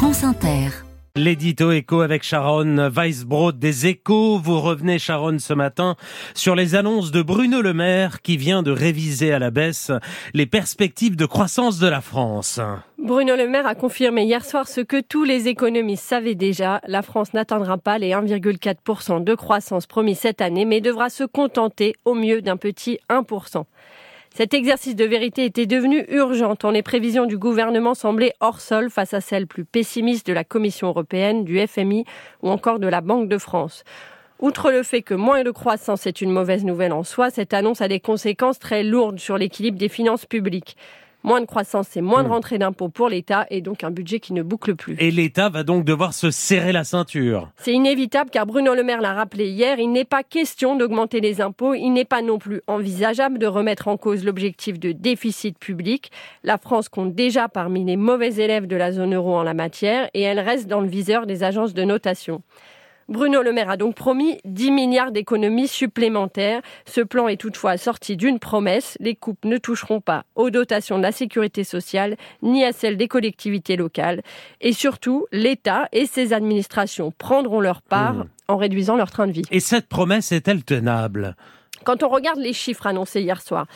France Inter. L'édito écho avec Sharon Weisbrod des échos. Vous revenez, Sharon, ce matin sur les annonces de Bruno Le Maire qui vient de réviser à la baisse les perspectives de croissance de la France. Bruno Le Maire a confirmé hier soir ce que tous les économistes savaient déjà. La France n'atteindra pas les 1,4% de croissance promis cette année, mais devra se contenter au mieux d'un petit 1%. Cet exercice de vérité était devenu urgent tant les prévisions du gouvernement semblaient hors sol face à celles plus pessimistes de la Commission européenne, du FMI ou encore de la Banque de France. Outre le fait que moins de croissance est une mauvaise nouvelle en soi, cette annonce a des conséquences très lourdes sur l'équilibre des finances publiques. Moins de croissance, c'est moins de hmm. rentrée d'impôts pour l'État et donc un budget qui ne boucle plus. Et l'État va donc devoir se serrer la ceinture. C'est inévitable car Bruno Le Maire l'a rappelé hier, il n'est pas question d'augmenter les impôts, il n'est pas non plus envisageable de remettre en cause l'objectif de déficit public. La France compte déjà parmi les mauvais élèves de la zone euro en la matière et elle reste dans le viseur des agences de notation. Bruno Le Maire a donc promis 10 milliards d'économies supplémentaires. Ce plan est toutefois sorti d'une promesse. Les coupes ne toucheront pas aux dotations de la sécurité sociale ni à celles des collectivités locales. Et surtout, l'État et ses administrations prendront leur part mmh. en réduisant leur train de vie. Et cette promesse est-elle tenable? Quand on regarde les chiffres annoncés hier soir,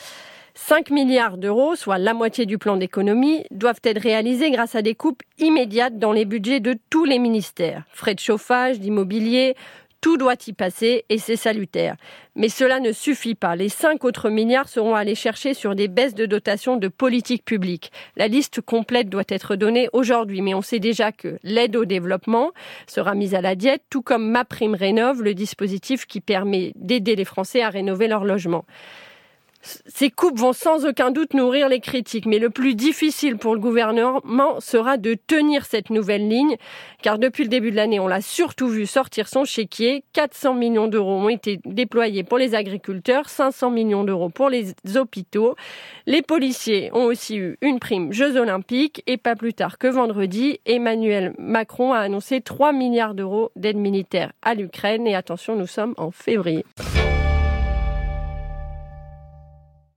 5 milliards d'euros, soit la moitié du plan d'économie, doivent être réalisés grâce à des coupes immédiates dans les budgets de tous les ministères. Frais de chauffage, d'immobilier, tout doit y passer et c'est salutaire. Mais cela ne suffit pas. Les 5 autres milliards seront allés chercher sur des baisses de dotation de politique publique. La liste complète doit être donnée aujourd'hui, mais on sait déjà que l'aide au développement sera mise à la diète, tout comme Ma Prime Rénove, le dispositif qui permet d'aider les Français à rénover leur logement. Ces coupes vont sans aucun doute nourrir les critiques, mais le plus difficile pour le gouvernement sera de tenir cette nouvelle ligne, car depuis le début de l'année, on l'a surtout vu sortir son chéquier. 400 millions d'euros ont été déployés pour les agriculteurs, 500 millions d'euros pour les hôpitaux. Les policiers ont aussi eu une prime Jeux olympiques, et pas plus tard que vendredi, Emmanuel Macron a annoncé 3 milliards d'euros d'aide militaire à l'Ukraine, et attention, nous sommes en février.